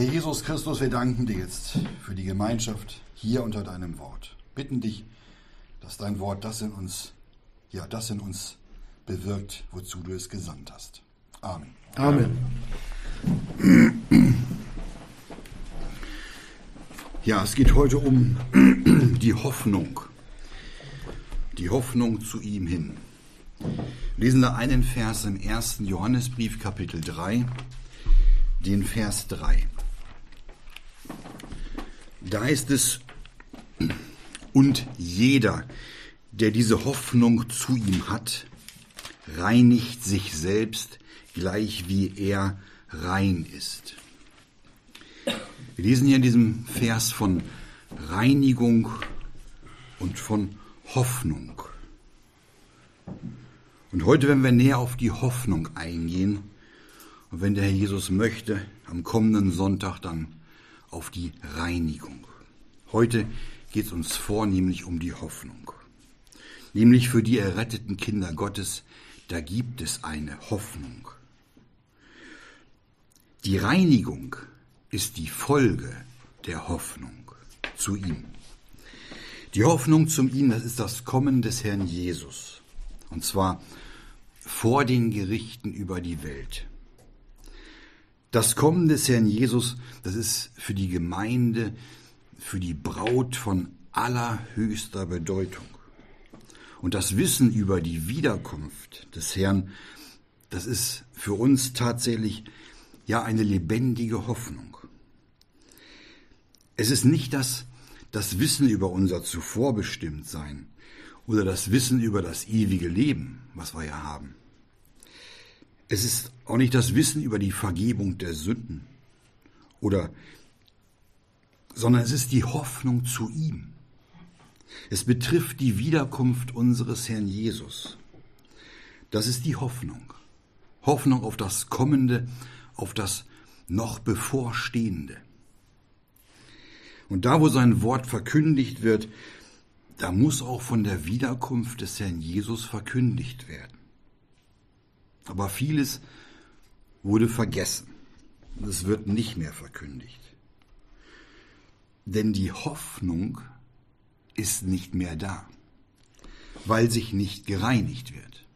Herr Jesus Christus, wir danken dir jetzt für die Gemeinschaft hier unter deinem Wort. Bitten dich, dass dein Wort das in uns, ja, das in uns bewirkt, wozu du es gesandt hast. Amen. Amen. Ja, es geht heute um die Hoffnung. Die Hoffnung zu ihm hin. Wir lesen da einen Vers im ersten Johannesbrief, Kapitel 3, den Vers 3. Da ist es, und jeder, der diese Hoffnung zu ihm hat, reinigt sich selbst, gleich wie er rein ist. Wir lesen hier in diesem Vers von Reinigung und von Hoffnung. Und heute werden wir näher auf die Hoffnung eingehen. Und wenn der Herr Jesus möchte, am kommenden Sonntag dann auf die Reinigung. Heute geht es uns vornehmlich um die Hoffnung. Nämlich für die erretteten Kinder Gottes, da gibt es eine Hoffnung. Die Reinigung ist die Folge der Hoffnung zu ihm. Die Hoffnung zum ihm, das ist das Kommen des Herrn Jesus. Und zwar vor den Gerichten über die Welt. Das Kommen des Herrn Jesus, das ist für die Gemeinde, für die Braut von allerhöchster Bedeutung. Und das Wissen über die Wiederkunft des Herrn, das ist für uns tatsächlich ja eine lebendige Hoffnung. Es ist nicht das, das Wissen über unser Zuvorbestimmtsein oder das Wissen über das ewige Leben, was wir ja haben. Es ist auch nicht das Wissen über die Vergebung der Sünden oder, sondern es ist die Hoffnung zu ihm. Es betrifft die Wiederkunft unseres Herrn Jesus. Das ist die Hoffnung. Hoffnung auf das Kommende, auf das noch Bevorstehende. Und da, wo sein Wort verkündigt wird, da muss auch von der Wiederkunft des Herrn Jesus verkündigt werden. Aber vieles wurde vergessen. Es wird nicht mehr verkündigt. Denn die Hoffnung ist nicht mehr da, weil sich nicht gereinigt wird.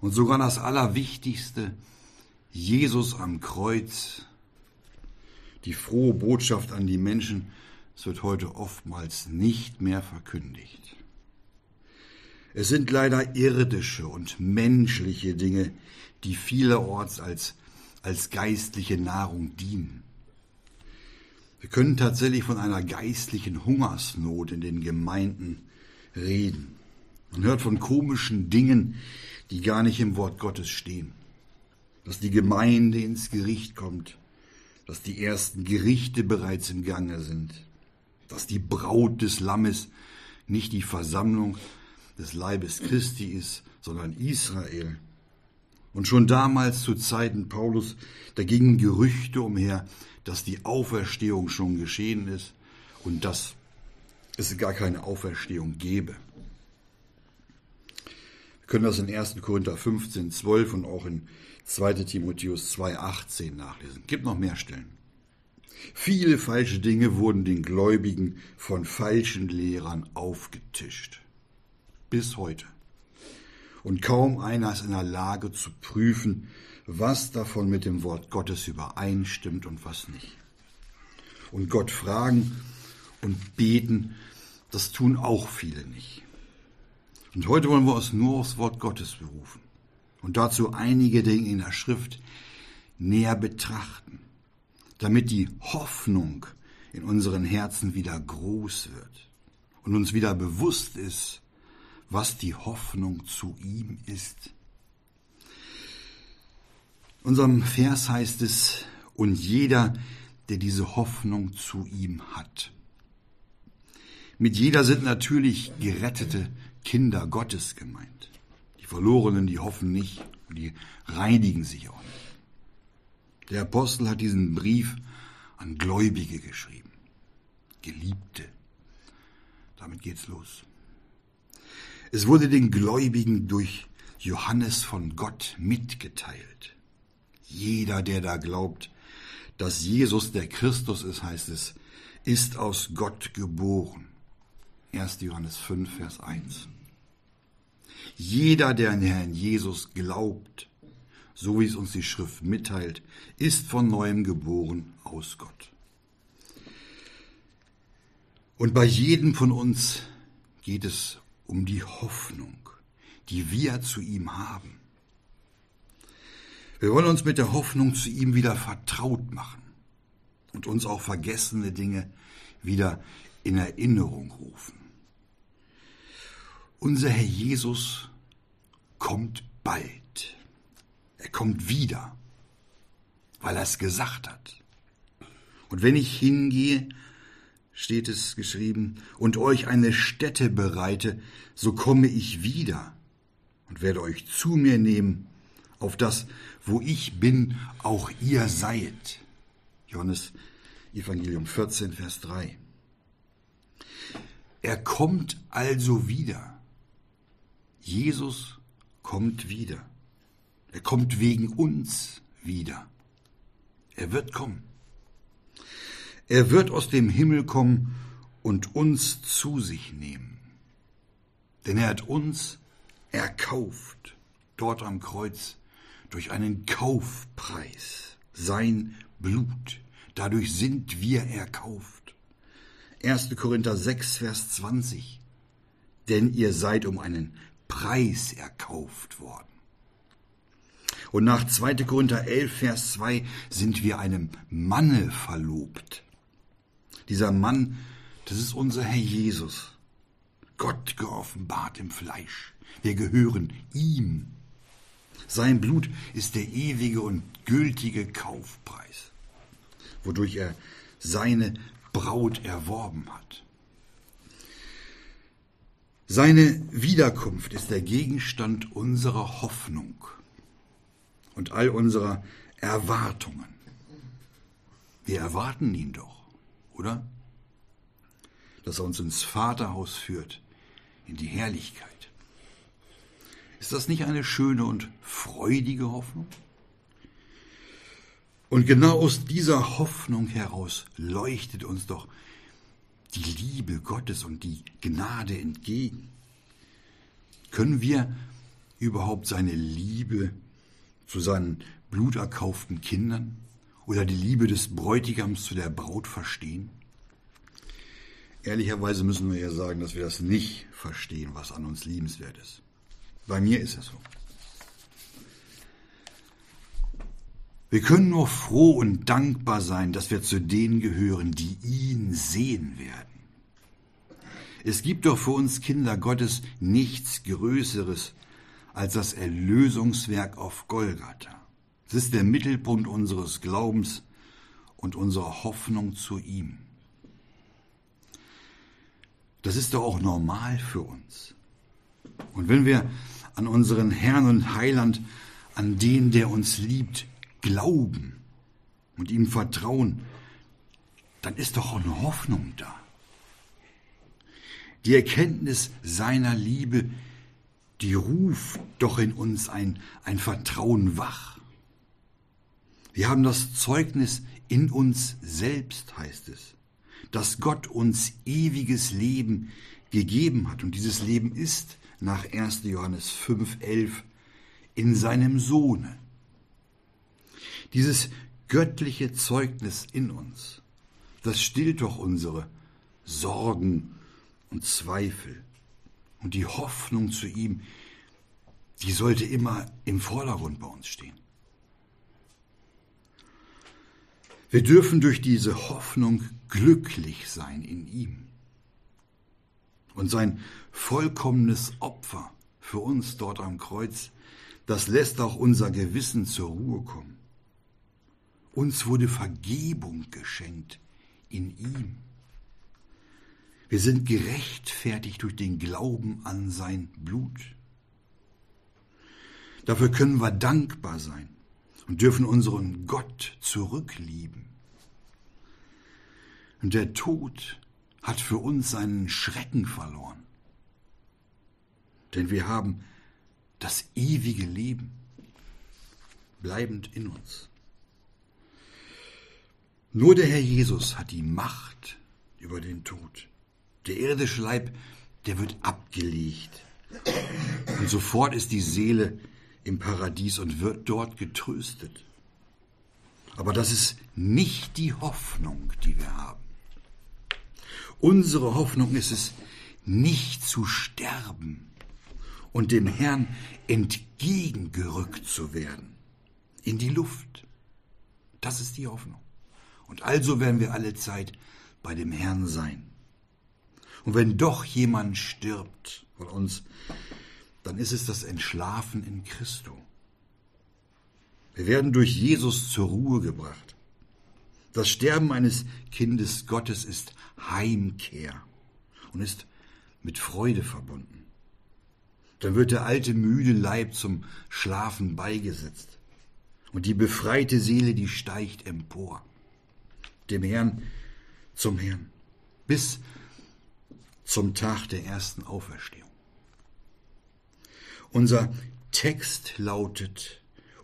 Und sogar das Allerwichtigste, Jesus am Kreuz, die frohe Botschaft an die Menschen, es wird heute oftmals nicht mehr verkündigt. Es sind leider irdische und menschliche Dinge, die vielerorts als, als geistliche Nahrung dienen. Wir können tatsächlich von einer geistlichen Hungersnot in den Gemeinden reden. Man hört von komischen Dingen, die gar nicht im Wort Gottes stehen. Dass die Gemeinde ins Gericht kommt, dass die ersten Gerichte bereits im Gange sind, dass die Braut des Lammes nicht die Versammlung des Leibes Christi ist, sondern Israel. Und schon damals zu Zeiten Paulus, da gingen Gerüchte umher, dass die Auferstehung schon geschehen ist und dass es gar keine Auferstehung gäbe. Wir können das in 1. Korinther 15, 12 und auch in 2. Timotheus 2, 18 nachlesen. Gibt noch mehr Stellen. Viele falsche Dinge wurden den Gläubigen von falschen Lehrern aufgetischt bis heute. Und kaum einer ist in der Lage zu prüfen, was davon mit dem Wort Gottes übereinstimmt und was nicht. Und Gott fragen und beten, das tun auch viele nicht. Und heute wollen wir uns nur aufs Wort Gottes berufen und dazu einige Dinge in der Schrift näher betrachten, damit die Hoffnung in unseren Herzen wieder groß wird und uns wieder bewusst ist, was die Hoffnung zu ihm ist. In unserem Vers heißt es, und jeder, der diese Hoffnung zu ihm hat. Mit jeder sind natürlich gerettete Kinder Gottes gemeint. Die Verlorenen, die hoffen nicht und die reinigen sich auch nicht. Der Apostel hat diesen Brief an Gläubige geschrieben. Geliebte. Damit geht's los. Es wurde den Gläubigen durch Johannes von Gott mitgeteilt. Jeder, der da glaubt, dass Jesus der Christus ist, heißt es, ist aus Gott geboren. 1. Johannes 5, Vers 1. Jeder, der an den Herrn Jesus glaubt, so wie es uns die Schrift mitteilt, ist von neuem geboren aus Gott. Und bei jedem von uns geht es um die Hoffnung, die wir zu ihm haben. Wir wollen uns mit der Hoffnung zu ihm wieder vertraut machen und uns auch vergessene Dinge wieder in Erinnerung rufen. Unser Herr Jesus kommt bald. Er kommt wieder, weil er es gesagt hat. Und wenn ich hingehe, steht es geschrieben, und euch eine Stätte bereite, so komme ich wieder und werde euch zu mir nehmen, auf das, wo ich bin, auch ihr seid. Johannes Evangelium 14, Vers 3. Er kommt also wieder. Jesus kommt wieder. Er kommt wegen uns wieder. Er wird kommen. Er wird aus dem Himmel kommen und uns zu sich nehmen. Denn er hat uns erkauft, dort am Kreuz, durch einen Kaufpreis, sein Blut. Dadurch sind wir erkauft. 1. Korinther 6, Vers 20. Denn ihr seid um einen Preis erkauft worden. Und nach 2. Korinther 11, Vers 2 sind wir einem Manne verlobt. Dieser Mann, das ist unser Herr Jesus. Gott geoffenbart im Fleisch. Wir gehören ihm. Sein Blut ist der ewige und gültige Kaufpreis, wodurch er seine Braut erworben hat. Seine Wiederkunft ist der Gegenstand unserer Hoffnung und all unserer Erwartungen. Wir erwarten ihn doch, oder? Dass er uns ins Vaterhaus führt, in die Herrlichkeit. Ist das nicht eine schöne und freudige Hoffnung? Und genau aus dieser Hoffnung heraus leuchtet uns doch die Liebe Gottes und die Gnade entgegen? Können wir überhaupt seine Liebe zu seinen bluterkauften Kindern oder die Liebe des Bräutigams zu der Braut verstehen? Ehrlicherweise müssen wir ja sagen, dass wir das nicht verstehen, was an uns liebenswert ist. Bei mir ist es so. Wir können nur froh und dankbar sein, dass wir zu denen gehören, die ihn sehen werden. Es gibt doch für uns Kinder Gottes nichts Größeres als das Erlösungswerk auf Golgatha. Es ist der Mittelpunkt unseres Glaubens und unserer Hoffnung zu ihm. Das ist doch auch normal für uns. Und wenn wir an unseren Herrn und Heiland, an den, der uns liebt, glauben und ihm vertrauen, dann ist doch auch eine Hoffnung da. Die Erkenntnis seiner Liebe, die ruft doch in uns ein, ein Vertrauen wach. Wir haben das Zeugnis in uns selbst, heißt es, dass Gott uns ewiges Leben gegeben hat. Und dieses Leben ist nach 1. Johannes 5.11 in seinem Sohne dieses göttliche Zeugnis in uns, das stillt doch unsere Sorgen und Zweifel. Und die Hoffnung zu ihm, die sollte immer im Vordergrund bei uns stehen. Wir dürfen durch diese Hoffnung glücklich sein in ihm. Und sein vollkommenes Opfer für uns dort am Kreuz, das lässt auch unser Gewissen zur Ruhe kommen. Uns wurde Vergebung geschenkt in ihm. Wir sind gerechtfertigt durch den Glauben an sein Blut. Dafür können wir dankbar sein und dürfen unseren Gott zurücklieben. Und der Tod hat für uns seinen Schrecken verloren. Denn wir haben das ewige Leben bleibend in uns. Nur der Herr Jesus hat die Macht über den Tod. Der irdische Leib, der wird abgelegt. Und sofort ist die Seele im Paradies und wird dort getröstet. Aber das ist nicht die Hoffnung, die wir haben. Unsere Hoffnung ist es, nicht zu sterben und dem Herrn entgegengerückt zu werden, in die Luft. Das ist die Hoffnung. Und also werden wir alle Zeit bei dem Herrn sein. Und wenn doch jemand stirbt von uns, dann ist es das Entschlafen in Christo. Wir werden durch Jesus zur Ruhe gebracht. Das Sterben eines Kindes Gottes ist Heimkehr und ist mit Freude verbunden. Dann wird der alte müde Leib zum Schlafen beigesetzt und die befreite Seele, die steigt empor, dem Herrn zum Herrn, bis zum Tag der ersten Auferstehung. Unser Text lautet,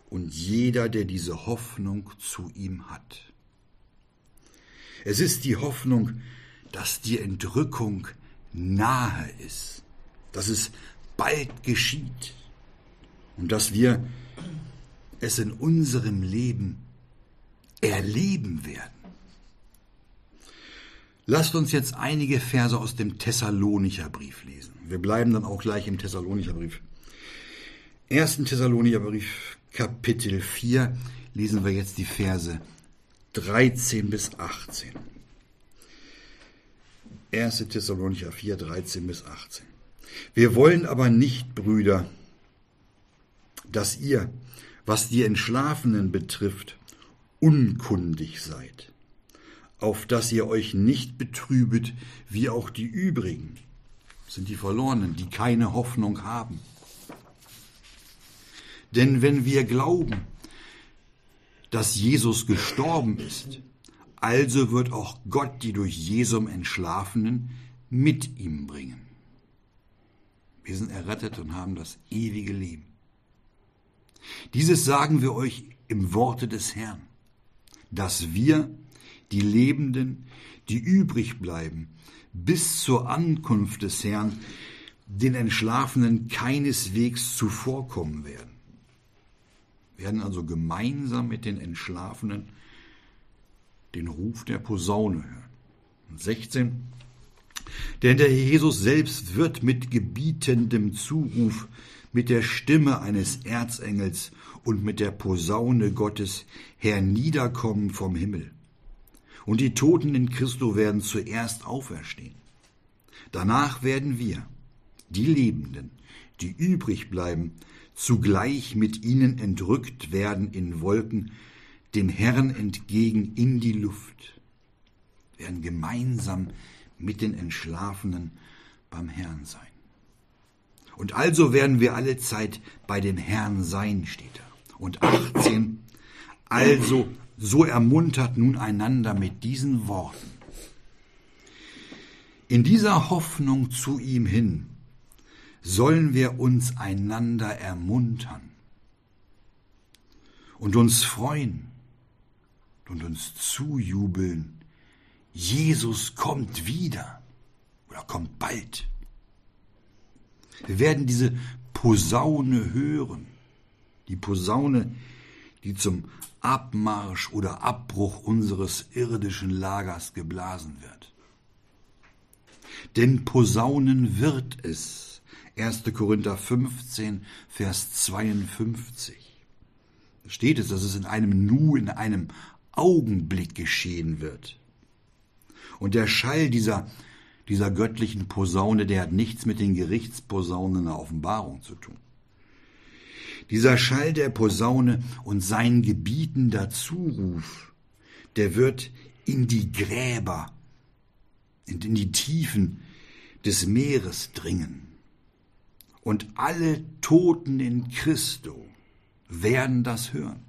und jeder, der diese Hoffnung zu ihm hat. Es ist die Hoffnung, dass die Entrückung nahe ist, dass es bald geschieht und dass wir es in unserem Leben erleben werden. Lasst uns jetzt einige Verse aus dem Thessalonicher Brief lesen. Wir bleiben dann auch gleich im Thessalonicher Brief. 1. Thessalonicher Brief, Kapitel 4, lesen wir jetzt die Verse 13 bis 18. 1. Thessalonicher 4, 13 bis 18. Wir wollen aber nicht, Brüder, dass ihr, was die Entschlafenen betrifft, unkundig seid, auf dass ihr euch nicht betrübet, wie auch die übrigen, sind die Verlorenen, die keine Hoffnung haben. Denn wenn wir glauben, dass Jesus gestorben ist, also wird auch Gott die durch Jesum Entschlafenen mit ihm bringen. Wir sind errettet und haben das ewige Leben. Dieses sagen wir euch im Worte des Herrn, dass wir, die Lebenden, die übrig bleiben, bis zur Ankunft des Herrn, den Entschlafenen keineswegs zuvorkommen werden werden also gemeinsam mit den Entschlafenen den Ruf der Posaune hören. Und 16. Denn der Jesus selbst wird mit gebietendem Zuruf, mit der Stimme eines Erzengels und mit der Posaune Gottes herniederkommen vom Himmel. Und die Toten in Christo werden zuerst auferstehen. Danach werden wir, die Lebenden, die übrig bleiben, zugleich mit ihnen entrückt werden in Wolken, dem Herrn entgegen in die Luft, werden gemeinsam mit den Entschlafenen beim Herrn sein. Und also werden wir alle Zeit bei dem Herrn sein, steht da. Und 18, also so ermuntert nun einander mit diesen Worten. In dieser Hoffnung zu ihm hin sollen wir uns einander ermuntern und uns freuen und uns zujubeln. Jesus kommt wieder oder kommt bald. Wir werden diese Posaune hören, die Posaune, die zum Abmarsch oder Abbruch unseres irdischen Lagers geblasen wird. Denn Posaunen wird es 1. Korinther 15, Vers 52. Da steht es, dass es in einem Nu, in einem Augenblick geschehen wird. Und der Schall dieser, dieser göttlichen Posaune, der hat nichts mit den Gerichtsposaunen der Offenbarung zu tun. Dieser Schall der Posaune und sein gebietender Zuruf, der wird in die Gräber, in die Tiefen des Meeres dringen und alle Toten in Christo werden das hören.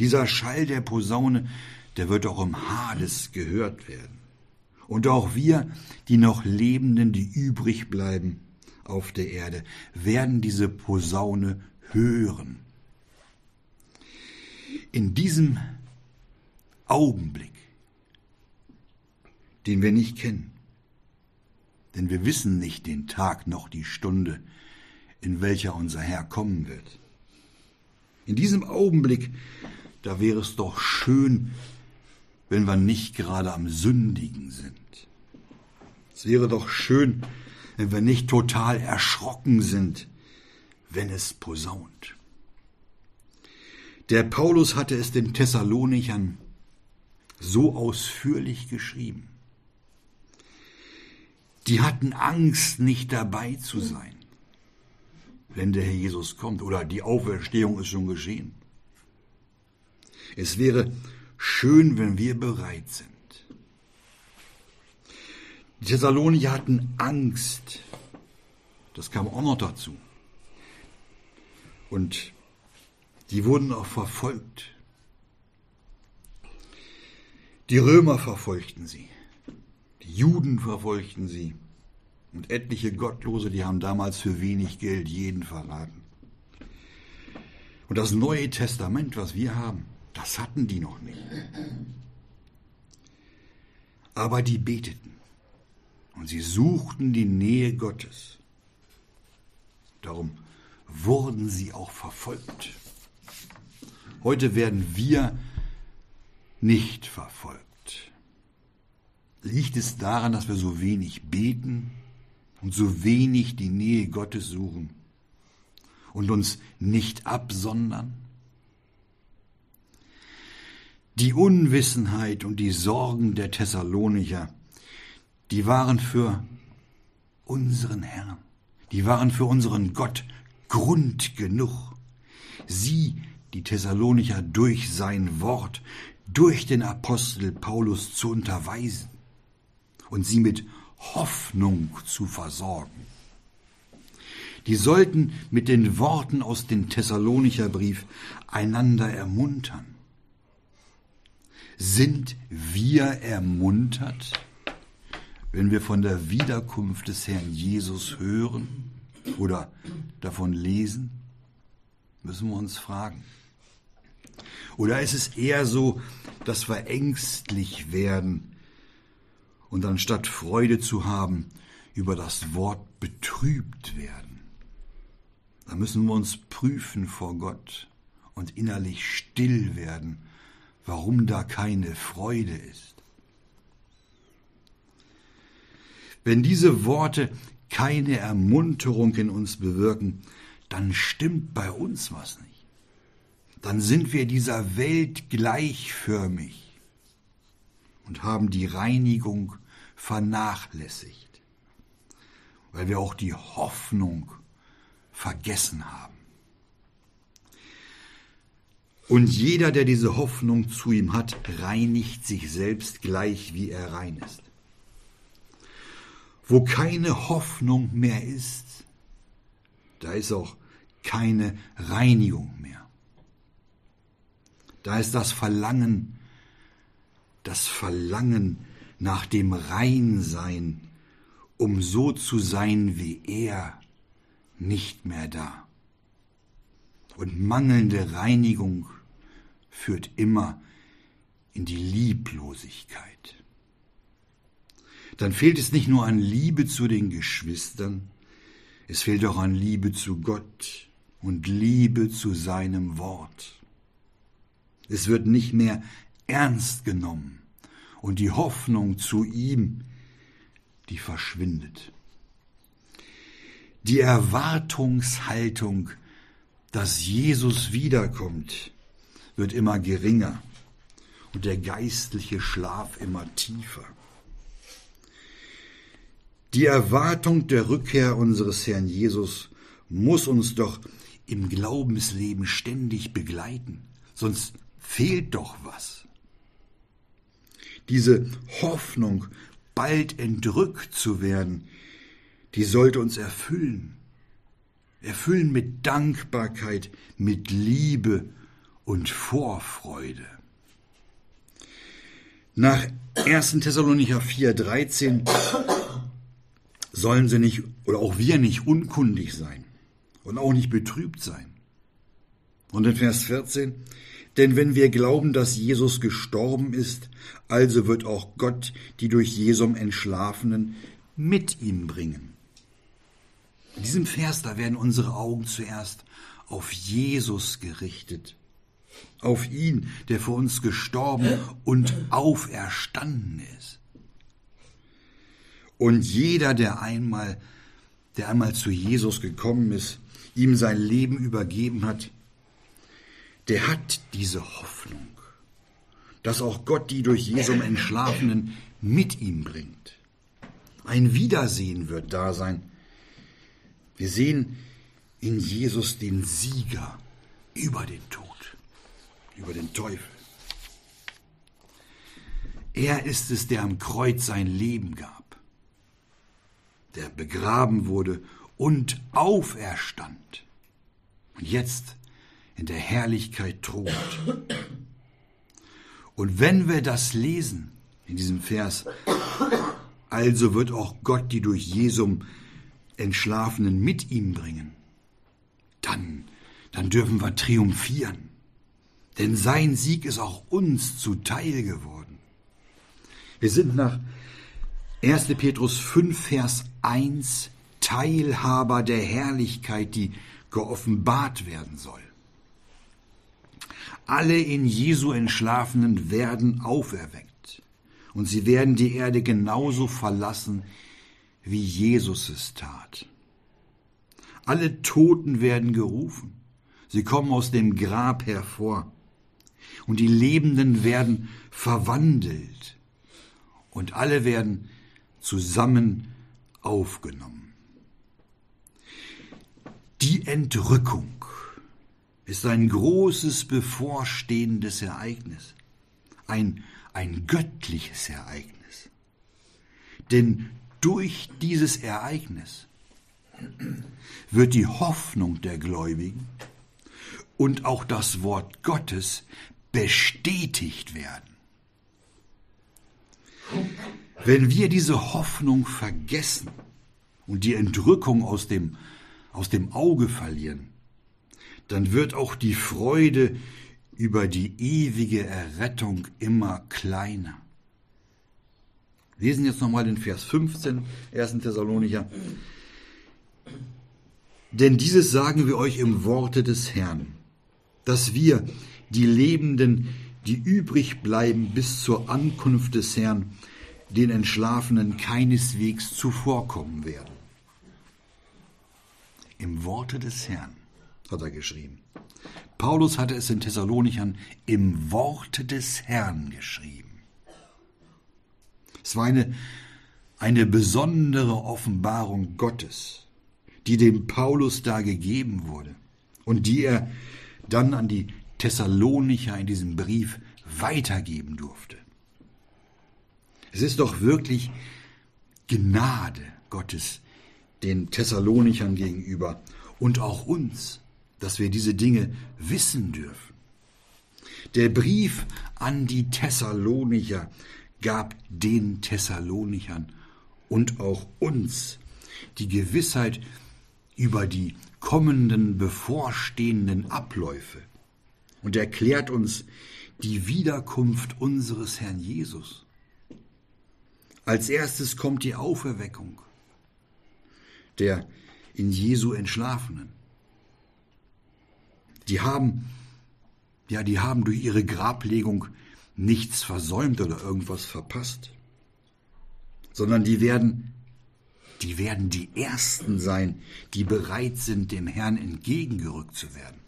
Dieser Schall der Posaune, der wird auch im Hades gehört werden. Und auch wir, die noch Lebenden, die übrig bleiben auf der Erde, werden diese Posaune hören. In diesem Augenblick, den wir nicht kennen. Denn wir wissen nicht den Tag noch die Stunde, in welcher unser Herr kommen wird. In diesem Augenblick, da wäre es doch schön, wenn wir nicht gerade am Sündigen sind. Es wäre doch schön, wenn wir nicht total erschrocken sind, wenn es posaunt. Der Paulus hatte es den Thessalonichern so ausführlich geschrieben. Die hatten Angst, nicht dabei zu sein, wenn der Herr Jesus kommt oder die Auferstehung ist schon geschehen. Es wäre schön, wenn wir bereit sind. Die Thessalonicher hatten Angst. Das kam auch noch dazu. Und die wurden auch verfolgt. Die Römer verfolgten sie. Die Juden verfolgten sie. Und etliche Gottlose, die haben damals für wenig Geld jeden verraten. Und das Neue Testament, was wir haben, das hatten die noch nicht. Aber die beteten und sie suchten die Nähe Gottes. Darum wurden sie auch verfolgt. Heute werden wir nicht verfolgt. Liegt es daran, dass wir so wenig beten und so wenig die Nähe Gottes suchen und uns nicht absondern? Die Unwissenheit und die Sorgen der Thessalonicher, die waren für unseren Herrn, die waren für unseren Gott Grund genug. Sie, die Thessalonicher, durch sein Wort, durch den Apostel Paulus zu unterweisen und sie mit Hoffnung zu versorgen. Die sollten mit den Worten aus dem Thessalonicher Brief einander ermuntern sind wir ermuntert, wenn wir von der Wiederkunft des Herrn Jesus hören oder davon lesen? Müssen wir uns fragen. Oder ist es eher so, dass wir ängstlich werden und anstatt Freude zu haben, über das Wort betrübt werden? Da müssen wir uns prüfen vor Gott und innerlich still werden warum da keine Freude ist. Wenn diese Worte keine Ermunterung in uns bewirken, dann stimmt bei uns was nicht. Dann sind wir dieser Welt gleichförmig und haben die Reinigung vernachlässigt, weil wir auch die Hoffnung vergessen haben. Und jeder, der diese Hoffnung zu ihm hat, reinigt sich selbst gleich, wie er rein ist. Wo keine Hoffnung mehr ist, da ist auch keine Reinigung mehr. Da ist das Verlangen, das Verlangen nach dem Reinsein, um so zu sein wie er, nicht mehr da. Und mangelnde Reinigung führt immer in die Lieblosigkeit. Dann fehlt es nicht nur an Liebe zu den Geschwistern, es fehlt auch an Liebe zu Gott und Liebe zu seinem Wort. Es wird nicht mehr ernst genommen und die Hoffnung zu ihm, die verschwindet. Die Erwartungshaltung, dass Jesus wiederkommt, wird immer geringer und der geistliche Schlaf immer tiefer. Die Erwartung der Rückkehr unseres Herrn Jesus muss uns doch im Glaubensleben ständig begleiten, sonst fehlt doch was. Diese Hoffnung, bald entrückt zu werden, die sollte uns erfüllen. Erfüllen mit Dankbarkeit, mit Liebe und Vorfreude. Nach 1. Thessalonicher 4,13 sollen sie nicht, oder auch wir nicht unkundig sein und auch nicht betrübt sein. Und in Vers 14, Denn wenn wir glauben, dass Jesus gestorben ist, also wird auch Gott die durch Jesum Entschlafenen mit ihm bringen. In diesem Vers, da werden unsere Augen zuerst auf Jesus gerichtet, auf ihn, der für uns gestorben und auferstanden ist. Und jeder, der einmal, der einmal zu Jesus gekommen ist, ihm sein Leben übergeben hat, der hat diese Hoffnung, dass auch Gott die durch Jesum Entschlafenen mit ihm bringt. Ein Wiedersehen wird da sein. Wir sehen in Jesus den Sieger über den Tod, über den Teufel. Er ist es, der am Kreuz sein Leben gab, der begraben wurde und auferstand. Und jetzt in der Herrlichkeit thront. Und wenn wir das lesen, in diesem Vers, also wird auch Gott die durch Jesum Entschlafenen mit ihm bringen, dann, dann dürfen wir triumphieren. Denn sein Sieg ist auch uns zuteil geworden. Wir sind nach 1. Petrus 5, Vers 1 Teilhaber der Herrlichkeit, die geoffenbart werden soll. Alle in Jesu Entschlafenen werden auferweckt. Und sie werden die Erde genauso verlassen, wie Jesus es tat. Alle Toten werden gerufen. Sie kommen aus dem Grab hervor. Und die Lebenden werden verwandelt. Und alle werden zusammen aufgenommen. Die Entrückung ist ein großes bevorstehendes Ereignis, ein, ein göttliches Ereignis. Denn durch dieses Ereignis wird die Hoffnung der Gläubigen und auch das Wort Gottes bestätigt werden. Wenn wir diese Hoffnung vergessen und die Entrückung aus dem, aus dem Auge verlieren, dann wird auch die Freude über die ewige Errettung immer kleiner. Lesen jetzt nochmal den Vers 15, 1. Thessalonicher. Denn dieses sagen wir euch im Worte des Herrn, dass wir, die Lebenden, die übrig bleiben bis zur Ankunft des Herrn, den Entschlafenen keineswegs zuvorkommen werden. Im Worte des Herrn hat er geschrieben. Paulus hatte es in Thessalonichern im Worte des Herrn geschrieben. Es war eine, eine besondere Offenbarung Gottes, die dem Paulus da gegeben wurde und die er dann an die Thessalonicher in diesem Brief weitergeben durfte. Es ist doch wirklich Gnade Gottes den Thessalonichern gegenüber und auch uns, dass wir diese Dinge wissen dürfen. Der Brief an die Thessalonicher gab den Thessalonichern und auch uns die Gewissheit über die kommenden bevorstehenden Abläufe und erklärt uns die Wiederkunft unseres Herrn Jesus. Als erstes kommt die Auferweckung der in Jesu Entschlafenen. Die haben, ja, die haben durch ihre Grablegung nichts versäumt oder irgendwas verpasst, sondern die werden, die werden die Ersten sein, die bereit sind, dem Herrn entgegengerückt zu werden.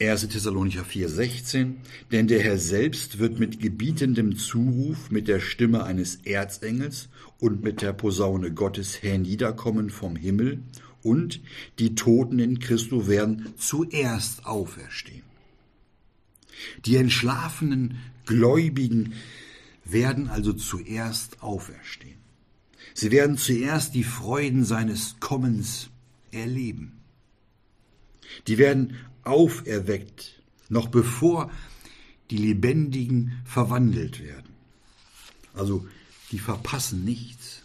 1. Thessalonicher 4,16 Denn der Herr selbst wird mit gebietendem Zuruf, mit der Stimme eines Erzengels und mit der Posaune Gottes herniederkommen vom Himmel und die Toten in Christo werden zuerst auferstehen. Die entschlafenen Gläubigen werden also zuerst auferstehen. Sie werden zuerst die Freuden seines Kommens erleben. Die werden auferweckt, noch bevor die Lebendigen verwandelt werden. Also die verpassen nichts.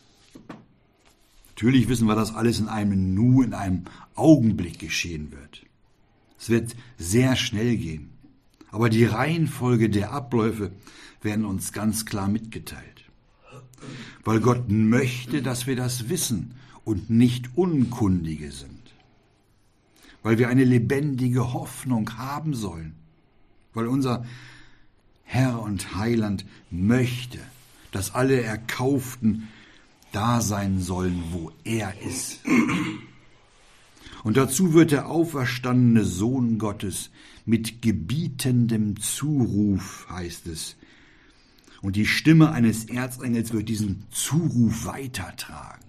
Natürlich wissen wir, dass alles in einem Nu, in einem Augenblick geschehen wird. Es wird sehr schnell gehen. Aber die Reihenfolge der Abläufe werden uns ganz klar mitgeteilt. Weil Gott möchte, dass wir das wissen und nicht Unkundige sind. Weil wir eine lebendige Hoffnung haben sollen. Weil unser Herr und Heiland möchte, dass alle Erkauften da sein sollen, wo er ist. Und dazu wird der auferstandene Sohn Gottes mit gebietendem Zuruf, heißt es. Und die Stimme eines Erzengels wird diesen Zuruf weitertragen.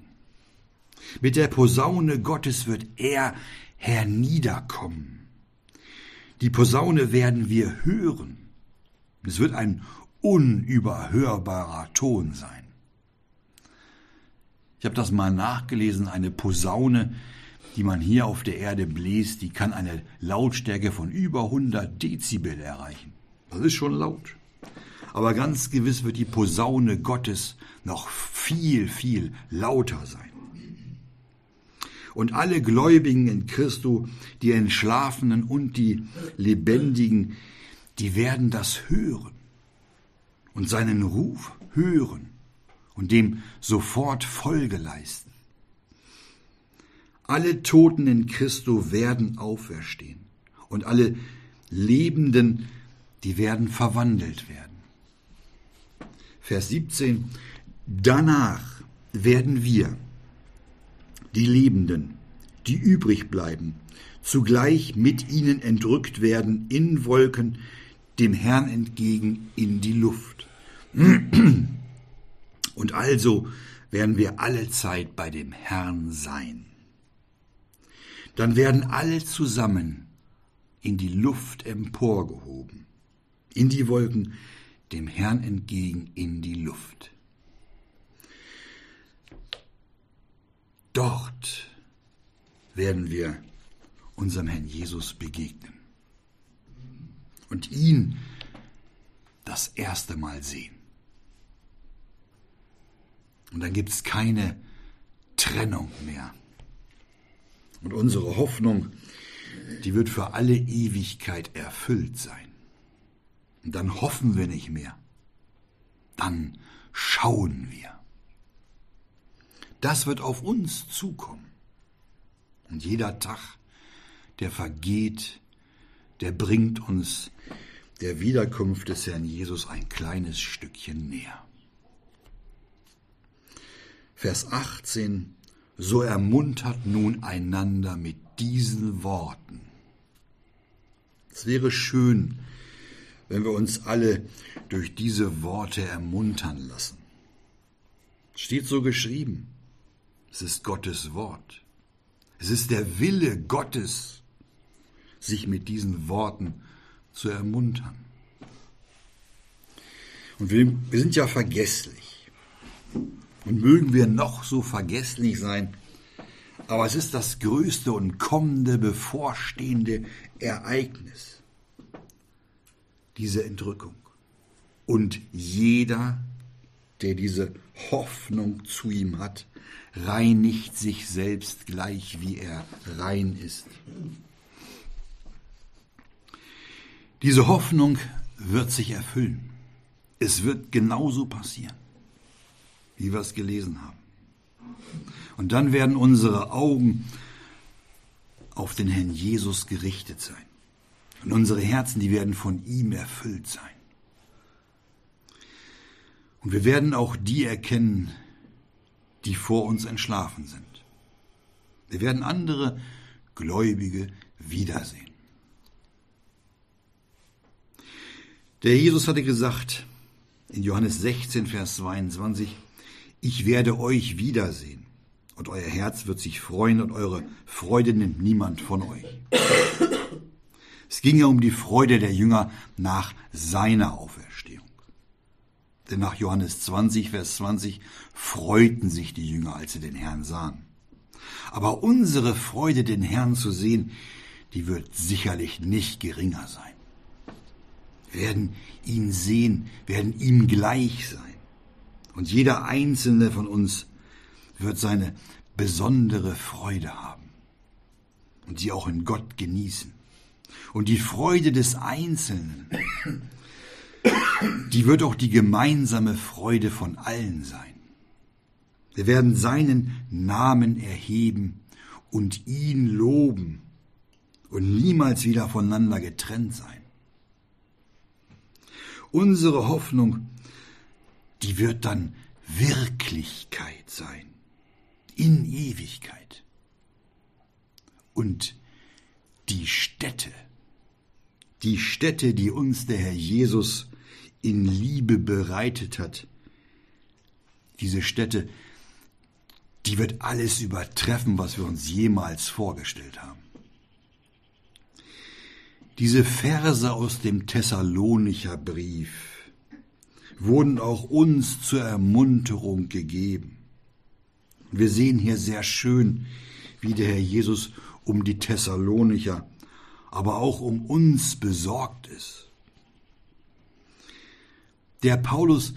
Mit der Posaune Gottes wird er herniederkommen. Die Posaune werden wir hören. Es wird ein unüberhörbarer Ton sein. Ich habe das mal nachgelesen, eine Posaune, die man hier auf der Erde bläst, die kann eine Lautstärke von über 100 Dezibel erreichen. Das ist schon laut. Aber ganz gewiss wird die Posaune Gottes noch viel, viel lauter sein. Und alle Gläubigen in Christo, die Entschlafenen und die Lebendigen, die werden das hören und seinen Ruf hören und dem sofort Folge leisten. Alle Toten in Christo werden auferstehen und alle Lebenden, die werden verwandelt werden. Vers 17. Danach werden wir, die Lebenden, die übrig bleiben, zugleich mit ihnen entrückt werden in Wolken, dem Herrn entgegen in die Luft. Und also werden wir alle Zeit bei dem Herrn sein. Dann werden alle zusammen in die Luft emporgehoben, in die Wolken, dem Herrn entgegen in die Luft. Dort werden wir unserem Herrn Jesus begegnen und ihn das erste Mal sehen. Und dann gibt es keine Trennung mehr. Und unsere Hoffnung, die wird für alle Ewigkeit erfüllt sein. Und dann hoffen wir nicht mehr. Dann schauen wir. Das wird auf uns zukommen. Und jeder Tag, der vergeht, der bringt uns der Wiederkunft des Herrn Jesus ein kleines Stückchen näher. Vers 18, so ermuntert nun einander mit diesen Worten. Es wäre schön, wenn wir uns alle durch diese Worte ermuntern lassen. Es steht so geschrieben. Es ist Gottes Wort. Es ist der Wille Gottes, sich mit diesen Worten zu ermuntern. Und wir, wir sind ja vergesslich. Und mögen wir noch so vergesslich sein, aber es ist das größte und kommende, bevorstehende Ereignis, diese Entrückung. Und jeder, der diese Hoffnung zu ihm hat, reinigt sich selbst gleich, wie er rein ist. Diese Hoffnung wird sich erfüllen. Es wird genauso passieren wie wir es gelesen haben. Und dann werden unsere Augen auf den Herrn Jesus gerichtet sein. Und unsere Herzen, die werden von ihm erfüllt sein. Und wir werden auch die erkennen, die vor uns entschlafen sind. Wir werden andere Gläubige wiedersehen. Der Jesus hatte gesagt in Johannes 16, Vers 22, ich werde euch wiedersehen. Und euer Herz wird sich freuen und eure Freude nimmt niemand von euch. Es ging ja um die Freude der Jünger nach seiner Auferstehung. Denn nach Johannes 20, Vers 20 freuten sich die Jünger, als sie den Herrn sahen. Aber unsere Freude, den Herrn zu sehen, die wird sicherlich nicht geringer sein. Wir werden ihn sehen, werden ihm gleich sein. Und jeder einzelne von uns wird seine besondere Freude haben und sie auch in Gott genießen. Und die Freude des Einzelnen, die wird auch die gemeinsame Freude von allen sein. Wir werden seinen Namen erheben und ihn loben und niemals wieder voneinander getrennt sein. Unsere Hoffnung, die wird dann Wirklichkeit sein, in Ewigkeit. Und die Stätte, die Stätte, die uns der Herr Jesus in Liebe bereitet hat, diese Stätte, die wird alles übertreffen, was wir uns jemals vorgestellt haben. Diese Verse aus dem Thessalonicher Brief wurden auch uns zur Ermunterung gegeben. Wir sehen hier sehr schön, wie der Herr Jesus um die Thessalonicher, aber auch um uns besorgt ist. Der Paulus,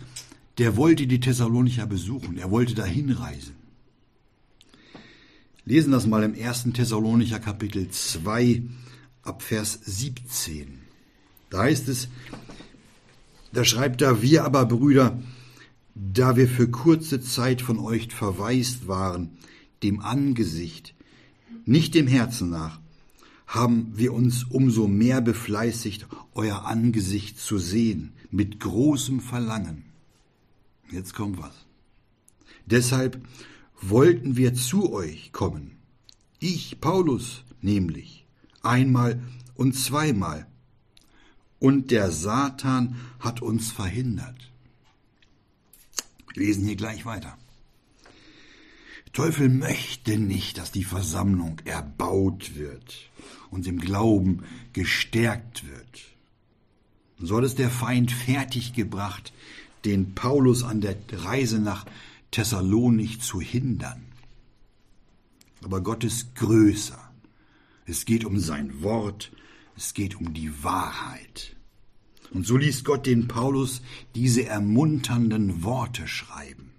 der wollte die Thessalonicher besuchen, er wollte dahin reisen. Lesen das mal im ersten Thessalonicher Kapitel 2 ab Vers 17. Da heißt es, da schreibt er, wir aber Brüder, da wir für kurze Zeit von euch verwaist waren, dem Angesicht, nicht dem Herzen nach, haben wir uns umso mehr befleißigt, euer Angesicht zu sehen, mit großem Verlangen. Jetzt kommt was. Deshalb wollten wir zu euch kommen. Ich, Paulus, nämlich, einmal und zweimal. Und der Satan hat uns verhindert. Wir lesen hier gleich weiter. Teufel möchte nicht, dass die Versammlung erbaut wird und im Glauben gestärkt wird. So hat es der Feind fertiggebracht, den Paulus an der Reise nach Thessalonich zu hindern. Aber Gott ist größer. Es geht um sein Wort, es geht um die Wahrheit. Und so ließ Gott den Paulus diese ermunternden Worte schreiben.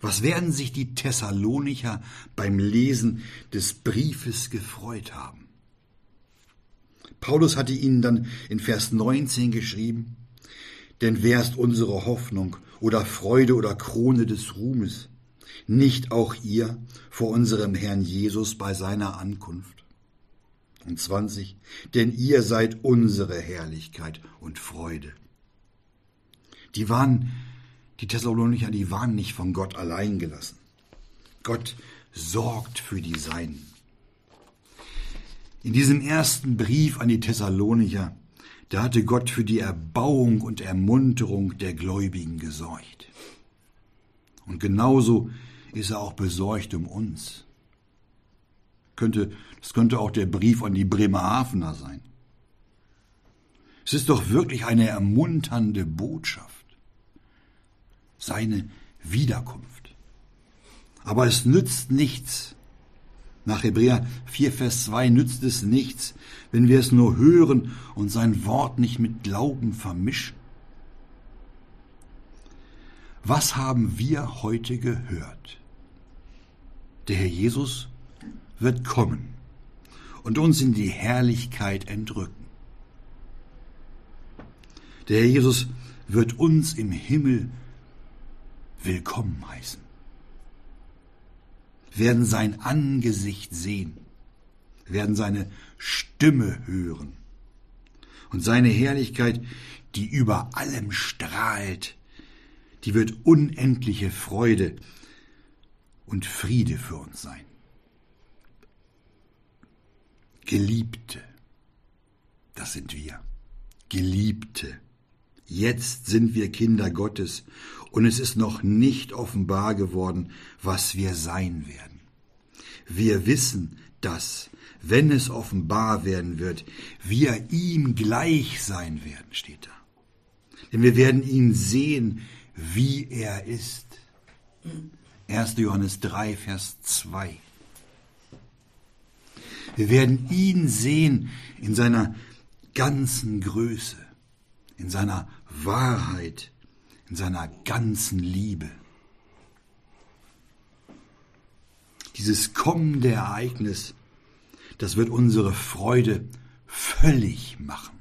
Was werden sich die Thessalonicher beim Lesen des Briefes gefreut haben? Paulus hatte ihnen dann in Vers 19 geschrieben, denn wer ist unsere Hoffnung oder Freude oder Krone des Ruhmes? Nicht auch ihr vor unserem Herrn Jesus bei seiner Ankunft? Und 20. Denn ihr seid unsere Herrlichkeit und Freude. Die waren, die Thessalonicher, die waren nicht von Gott allein gelassen. Gott sorgt für die Seinen. In diesem ersten Brief an die Thessalonicher da hatte Gott für die Erbauung und Ermunterung der Gläubigen gesorgt. Und genauso ist er auch besorgt um uns. Könnte, das könnte auch der Brief an die Bremerhavener sein. Es ist doch wirklich eine ermunternde Botschaft. Seine Wiederkunft. Aber es nützt nichts, nach Hebräer 4, Vers 2 nützt es nichts, wenn wir es nur hören und sein Wort nicht mit Glauben vermischen. Was haben wir heute gehört? Der Herr Jesus wird kommen und uns in die Herrlichkeit entrücken. Der Herr Jesus wird uns im Himmel willkommen heißen werden sein Angesicht sehen, werden seine Stimme hören. Und seine Herrlichkeit, die über allem strahlt, die wird unendliche Freude und Friede für uns sein. Geliebte, das sind wir. Geliebte. Jetzt sind wir Kinder Gottes und es ist noch nicht offenbar geworden, was wir sein werden. Wir wissen, dass, wenn es offenbar werden wird, wir ihm gleich sein werden, steht da. Denn wir werden ihn sehen, wie er ist. 1. Johannes 3, Vers 2. Wir werden ihn sehen in seiner ganzen Größe, in seiner Wahrheit, in seiner ganzen Liebe. Dieses kommende Ereignis, Das wird unsere Freude völlig machen.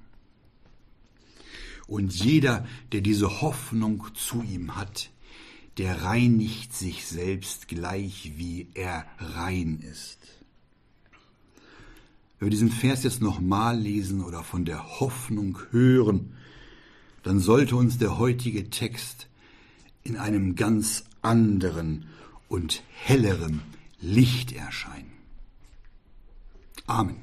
Und jeder, der diese Hoffnung zu ihm hat, der reinigt sich selbst gleich, wie er rein ist. Wenn wir diesen Vers jetzt nochmal lesen oder von der Hoffnung hören, dann sollte uns der heutige Text in einem ganz anderen und helleren Licht erscheinen. Amen.